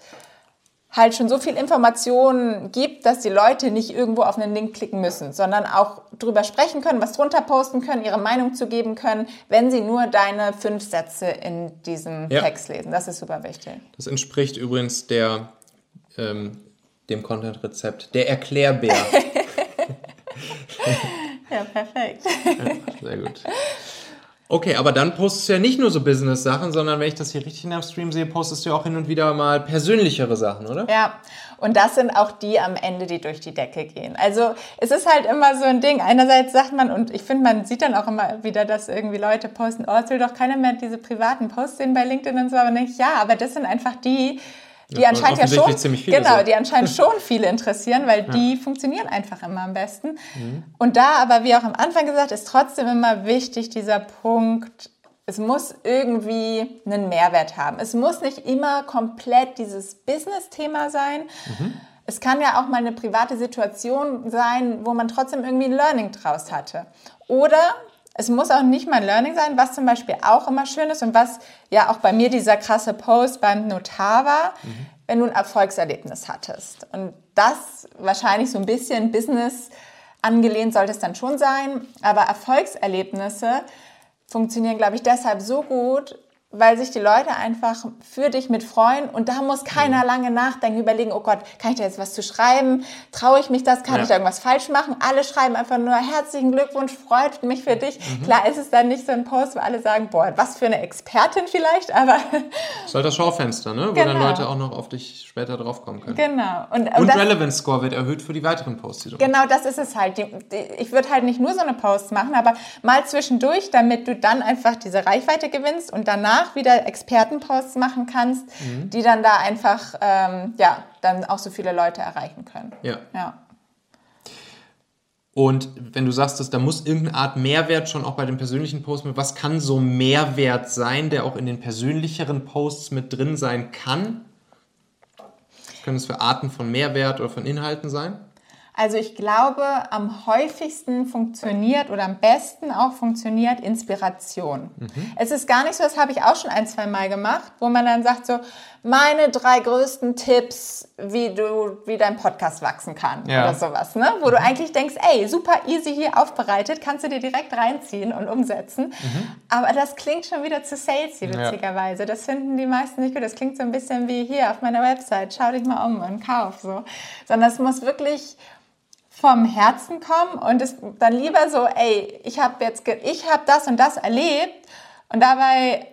halt schon so viel Informationen gibt, dass die Leute nicht irgendwo auf einen Link klicken müssen, sondern auch drüber sprechen können, was drunter posten können, ihre Meinung zu geben können, wenn sie nur deine fünf Sätze in diesem Ja. Text lesen. Das ist super wichtig. Das entspricht übrigens der, ähm, dem Content-Rezept, der Erklärbär. [LAUGHS] Ja, perfekt. Sehr gut. [LAUGHS] Okay, aber dann postest du ja nicht nur so Business-Sachen, sondern wenn ich das hier richtig in deinem Stream sehe, postest du ja auch hin und wieder mal persönlichere Sachen, oder? Ja, und das sind auch die am Ende, die durch die Decke gehen. Also es ist halt immer so ein Ding. Einerseits sagt man, und ich finde, man sieht dann auch immer wieder, dass irgendwie Leute posten, oh, es will doch keiner mehr diese privaten Posts sehen bei LinkedIn und so. Aber ich, ja, aber das sind einfach die, die Ja, anscheinend ja schon, genau, sind. die anscheinend [LAUGHS] schon viele interessieren, weil die funktionieren einfach immer am besten. Mhm. Und da aber, wie auch am Anfang gesagt, ist trotzdem immer wichtig dieser Punkt, es muss irgendwie einen Mehrwert haben. Es muss nicht immer komplett dieses Business-Thema sein. Es kann ja auch mal eine private Situation sein, wo man trotzdem irgendwie ein Learning draus hatte. Oder es muss auch nicht mal ein Learning sein, was zum Beispiel auch immer schön ist und was ja auch bei mir dieser krasse Post beim Notar war, wenn du ein Erfolgserlebnis hattest. Und das wahrscheinlich so ein bisschen Business angelehnt sollte es dann schon sein, aber Erfolgserlebnisse funktionieren, glaube ich, deshalb so gut, weil sich die Leute einfach für dich mit freuen und da muss keiner lange nachdenken, überlegen, oh Gott, kann ich da jetzt was zu schreiben? Traue ich mich das? Kann Ja. ich da irgendwas falsch machen? Alle schreiben einfach nur herzlichen Glückwunsch, freut mich für dich. Klar ist es dann nicht so ein Post, wo alle sagen, boah, was für eine Expertin vielleicht, aber Das [LAUGHS] ist halt das Schaufenster, ne? wo Genau. dann Leute auch noch auf dich später draufkommen können. genau. Und, und Und das, Relevance Score wird erhöht für die weiteren Posts, die du Genau das ist es halt. Die, die, ich würde halt nicht nur so eine Post machen, aber mal zwischendurch, damit du dann einfach diese Reichweite gewinnst und danach wieder Expertenposts machen kannst, die dann da einfach, ähm, ja, dann auch so viele Leute erreichen können. Ja. Ja. Und wenn du sagst, dass da muss irgendeine Art Mehrwert schon auch bei den persönlichen Posts mit, was kann so Mehrwert sein, der auch in den persönlicheren Posts mit drin sein kann? Was können es für Arten von Mehrwert oder von Inhalten sein? Also ich glaube, am häufigsten funktioniert oder am besten auch funktioniert Inspiration. Es ist gar nicht so, das habe ich auch schon ein, zwei Mal gemacht, wo man dann sagt so, meine drei größten Tipps, wie du, wie dein Podcast wachsen kann Ja. oder sowas, ne? Wo du eigentlich denkst, ey, super easy hier aufbereitet, kannst du dir direkt reinziehen und umsetzen. Aber das klingt schon wieder zu salesy, Ja. witzigerweise. Das finden die meisten nicht gut. Das klingt so ein bisschen wie hier auf meiner Website, schau dich mal um und kauf, so. Sondern es muss wirklich vom Herzen kommen und es dann lieber so, ey, ich habe jetzt, ich habe das und das erlebt und dabei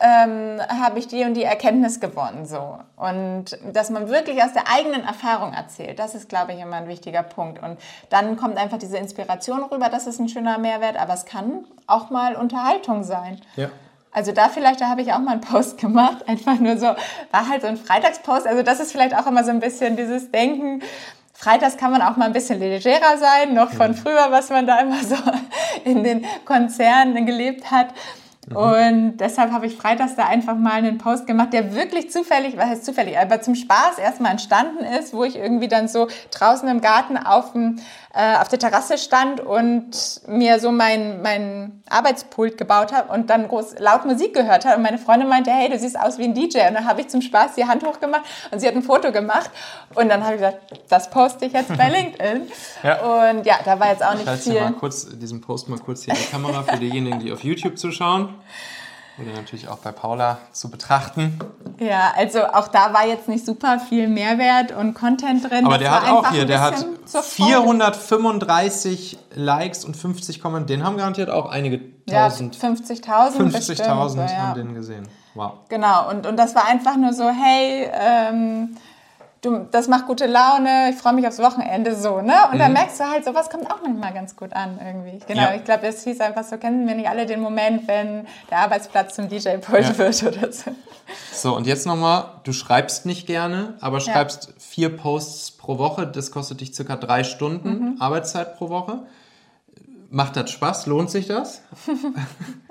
ähm, habe ich die und die Erkenntnis gewonnen, so. Und dass man wirklich aus der eigenen Erfahrung erzählt, das ist, glaube ich, immer ein wichtiger Punkt. Und dann kommt einfach diese Inspiration rüber, das ist ein schöner Mehrwert, aber es kann auch mal Unterhaltung sein. Ja. Also da vielleicht, da habe ich auch mal einen Post gemacht, einfach nur so, war halt so ein Freitagspost. Also das ist vielleicht auch immer so ein bisschen dieses Denken. Freitags kann man auch mal ein bisschen legerer sein, noch von früher, was man da immer so in den Konzernen gelebt hat. Und deshalb habe ich freitags da einfach mal einen Post gemacht, der wirklich zufällig, was heißt zufällig, aber zum Spaß erstmal entstanden ist, wo ich irgendwie dann so draußen im Garten auf, dem, äh, auf der Terrasse stand und mir so mein, mein Arbeitspult gebaut habe und dann groß laut Musik gehört habe. Und meine Freundin meinte, hey, du siehst aus wie ein DJ. Und dann habe ich zum Spaß die Hand hochgemacht und sie hat ein Foto gemacht. Und dann habe ich gesagt, das poste ich jetzt bei [LAUGHS] LinkedIn. Ja. Und ja, da war jetzt auch Ich nicht halte dir mal viel. kurz diesen Post mal kurz hier in die Kamera für diejenigen, die auf YouTube zuschauen. Oder natürlich auch bei Paula zu betrachten. Ja, also auch da war jetzt nicht super viel Mehrwert und Content drin. Aber Das der hat auch hier, der hat bisschen zur Freude. 435 Likes und 50 Kommentare. Den haben garantiert auch einige Ja, tausend. 50.000. 50.000 bestimmt, so, ja. haben den gesehen. Wow. Genau, und, und das war einfach nur so, hey, ähm, du, das macht gute Laune, ich freue mich aufs Wochenende, so, ne? Und dann merkst du halt, sowas kommt auch manchmal ganz gut an irgendwie. Genau, Ja. ich glaube, es hieß einfach so, kennen wir nicht alle den Moment, wenn der Arbeitsplatz zum DJ-Pult Ja. wird oder so. So, und jetzt nochmal, du schreibst nicht gerne, aber schreibst vier Posts pro Woche. Das kostet dich circa drei Stunden Mhm. Arbeitszeit pro Woche. Macht das Spaß? Lohnt sich das? [LAUGHS]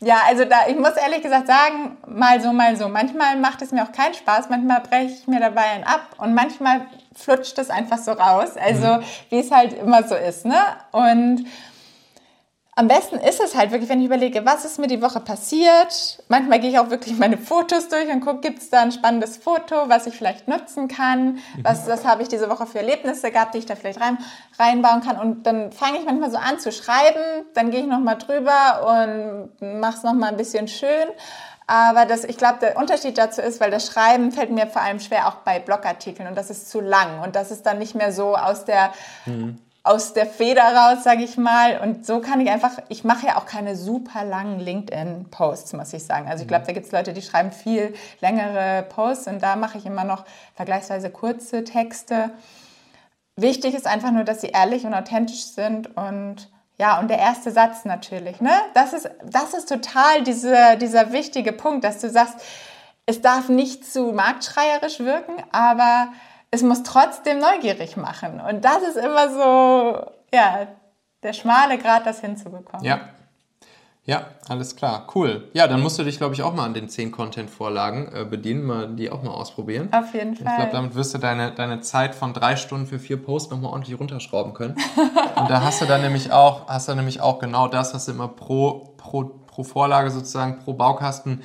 Ja, also da, ich muss ehrlich gesagt sagen, mal so, mal so. Manchmal macht es mir auch keinen Spaß, manchmal breche ich mir dabei einen ab und manchmal flutscht es einfach so raus. Also wie es halt immer so ist, ne? Und am besten ist es halt wirklich, wenn ich überlege, was ist mir die Woche passiert. Manchmal gehe ich auch wirklich meine Fotos durch und gucke, gibt es da ein spannendes Foto, was ich vielleicht nutzen kann. Was, was habe ich diese Woche für Erlebnisse gehabt, die ich da vielleicht rein, reinbauen kann. Und dann fange ich manchmal so an zu schreiben. Dann gehe ich nochmal drüber und mache es nochmal ein bisschen schön. Aber das, ich glaube, der Unterschied dazu ist, weil das Schreiben fällt mir vor allem schwer auch bei Blogartikeln und das ist zu lang und das ist dann nicht mehr so aus der aus der Feder raus, sage ich mal. Und so kann ich einfach, ich mache ja auch keine super langen LinkedIn-Posts, muss ich sagen. Also ich glaube, da gibt es Leute, die schreiben viel längere Posts und da mache ich immer noch vergleichsweise kurze Texte. Wichtig ist einfach nur, dass sie ehrlich und authentisch sind und ja, und der erste Satz natürlich, ne? Das ist, das ist total diese, dieser wichtige Punkt, dass du sagst, es darf nicht zu marktschreierisch wirken, aber es muss trotzdem neugierig machen. Und das ist immer so, ja, der schmale Grad, das hinzubekommen. Ja. Ja, alles klar. Cool. Ja, dann musst du dich, glaube ich, auch mal an den 10 Content-Vorlagen äh, bedienen, mal die auch mal ausprobieren. Auf jeden Ich glaube, Fall. damit wirst du deine, deine Zeit von drei Stunden für vier Posts nochmal ordentlich runterschrauben können. [LAUGHS] Und da hast du dann nämlich auch, hast du nämlich auch genau das, hast du immer pro, pro, pro Vorlage sozusagen, pro Baukasten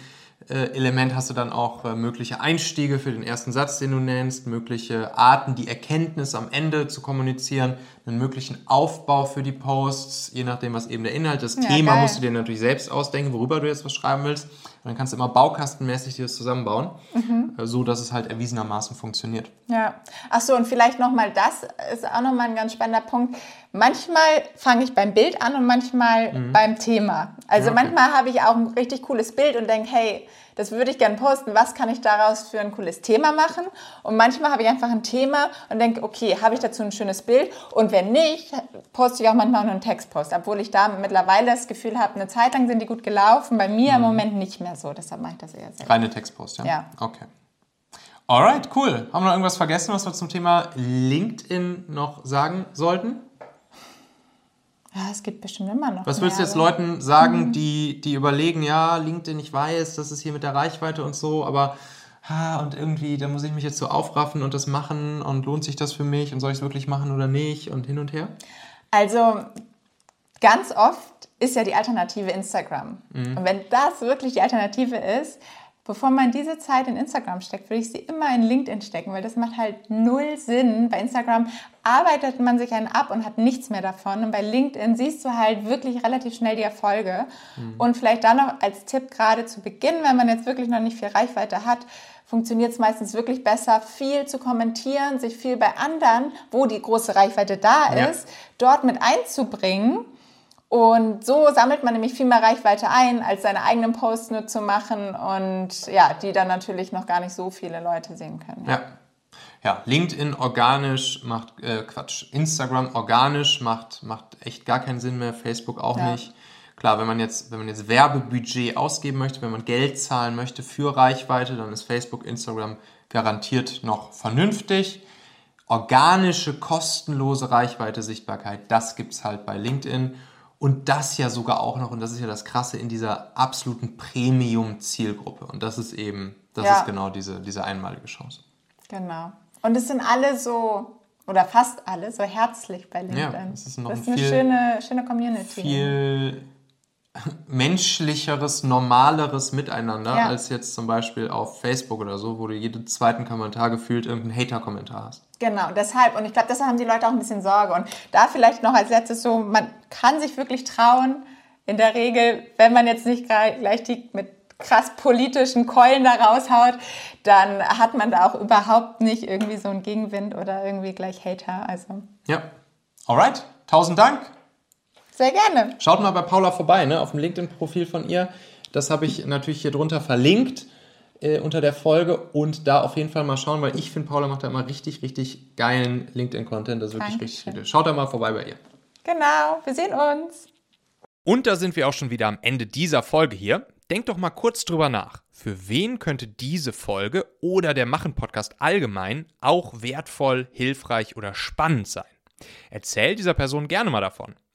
Element hast du dann auch äh, mögliche Einstiege für den ersten Satz, den du nennst, mögliche Arten, die Erkenntnis am Ende zu kommunizieren, einen möglichen Aufbau für die Posts, je nachdem, was eben der Inhalt ist. Ja, Thema geil. musst du dir natürlich selbst ausdenken, worüber du jetzt was schreiben willst. Dann kannst du immer baukastenmäßig dir das zusammenbauen, Mhm. so dass es halt erwiesenermaßen funktioniert. Ja. Ach so, und vielleicht nochmal das ist auch nochmal ein ganz spannender Punkt. Manchmal fange ich beim Bild an und manchmal beim Thema. Also Mhm. Okay. manchmal habe ich auch ein richtig cooles Bild und denke, hey, das würde ich gerne posten. Was kann ich daraus für ein cooles Thema machen? Und manchmal habe ich einfach ein Thema und denke, okay, habe ich dazu ein schönes Bild? Und wenn nicht, poste ich auch manchmal nur einen Textpost, obwohl ich da mittlerweile das Gefühl habe, eine Zeit lang sind die gut gelaufen. Bei mir Mhm. im Moment nicht mehr so. Deshalb mache ich das eher selten. Reine Textpost, ja? Ja. Okay. Alright, cool. Haben wir noch irgendwas vergessen, was wir zum Thema LinkedIn noch sagen sollten? Ja, es gibt bestimmt immer noch. Was würdest du jetzt Leuten sagen, die, die überlegen, ja, LinkedIn, ich weiß, das ist hier mit der Reichweite und so, aber ha, und irgendwie, da muss ich mich jetzt so aufraffen und das machen und lohnt sich das für mich und soll ich es wirklich machen oder nicht und hin und her? Also ganz oft ist ja die Alternative Instagram. Und wenn das wirklich die Alternative ist, bevor man diese Zeit in Instagram steckt, würde ich sie immer in LinkedIn stecken, weil das macht halt null Sinn. Bei Instagram arbeitet man sich einen ab und hat nichts mehr davon. Und bei LinkedIn siehst du halt wirklich relativ schnell die Erfolge. Und vielleicht dann noch als Tipp gerade zu Beginn, wenn man jetzt wirklich noch nicht viel Reichweite hat, funktioniert es meistens wirklich besser, viel zu kommentieren, sich viel bei anderen, wo die große Reichweite da Ja. ist, dort mit einzubringen. Und so sammelt man nämlich viel mehr Reichweite ein, als seine eigenen Posts nur zu machen und ja, die dann natürlich noch gar nicht so viele Leute sehen können. Ja. Ja, LinkedIn organisch macht, äh, Quatsch, Instagram organisch macht, macht echt gar keinen Sinn mehr, Facebook auch Ja. nicht. Klar, wenn man jetzt, wenn man jetzt Werbebudget ausgeben möchte, wenn man Geld zahlen möchte für Reichweite, dann ist Facebook, Instagram garantiert noch vernünftig. Organische, kostenlose Reichweite, Sichtbarkeit, das gibt's halt bei LinkedIn. Und das ja sogar auch noch, und das ist ja das Krasse, in dieser absoluten Premium-Zielgruppe. Und das ist eben, das Ja. ist genau diese, diese einmalige Chance. Genau. Und es sind alle so, oder fast alle, so herzlich bei LinkedIn. es ist noch das ein ist eine viel- schöne, schöne Community. viel menschlicheres, normaleres Miteinander Ja. als jetzt zum Beispiel auf Facebook oder so, wo du jeden zweiten Kommentar gefühlt irgendeinen Hater-Kommentar hast. Genau, deshalb. Und ich glaube, deshalb haben die Leute auch ein bisschen Sorge. Und da vielleicht noch als letztes so, man kann sich wirklich trauen, in der Regel, wenn man jetzt nicht gleich die mit krass politischen Keulen da raushaut, dann hat man da auch überhaupt nicht irgendwie so einen Gegenwind oder irgendwie gleich Hater. Also Ja. Alright, tausend Dank. Sehr gerne. Schaut mal bei Paula vorbei, ne, auf dem LinkedIn-Profil von ihr. Das habe ich natürlich hier drunter verlinkt äh, unter der Folge und da auf jeden Fall mal schauen, weil ich finde, Paula macht da immer richtig, richtig geilen LinkedIn-Content. Das ist wirklich richtig Dankeschön. gut. Schaut da mal vorbei bei ihr. Genau, wir sehen uns. Und da sind wir auch schon wieder am Ende dieser Folge hier. Denkt doch mal kurz drüber nach. Für wen könnte diese Folge oder der Machen-Podcast allgemein auch wertvoll, hilfreich oder spannend sein? Erzähl dieser Person gerne mal davon.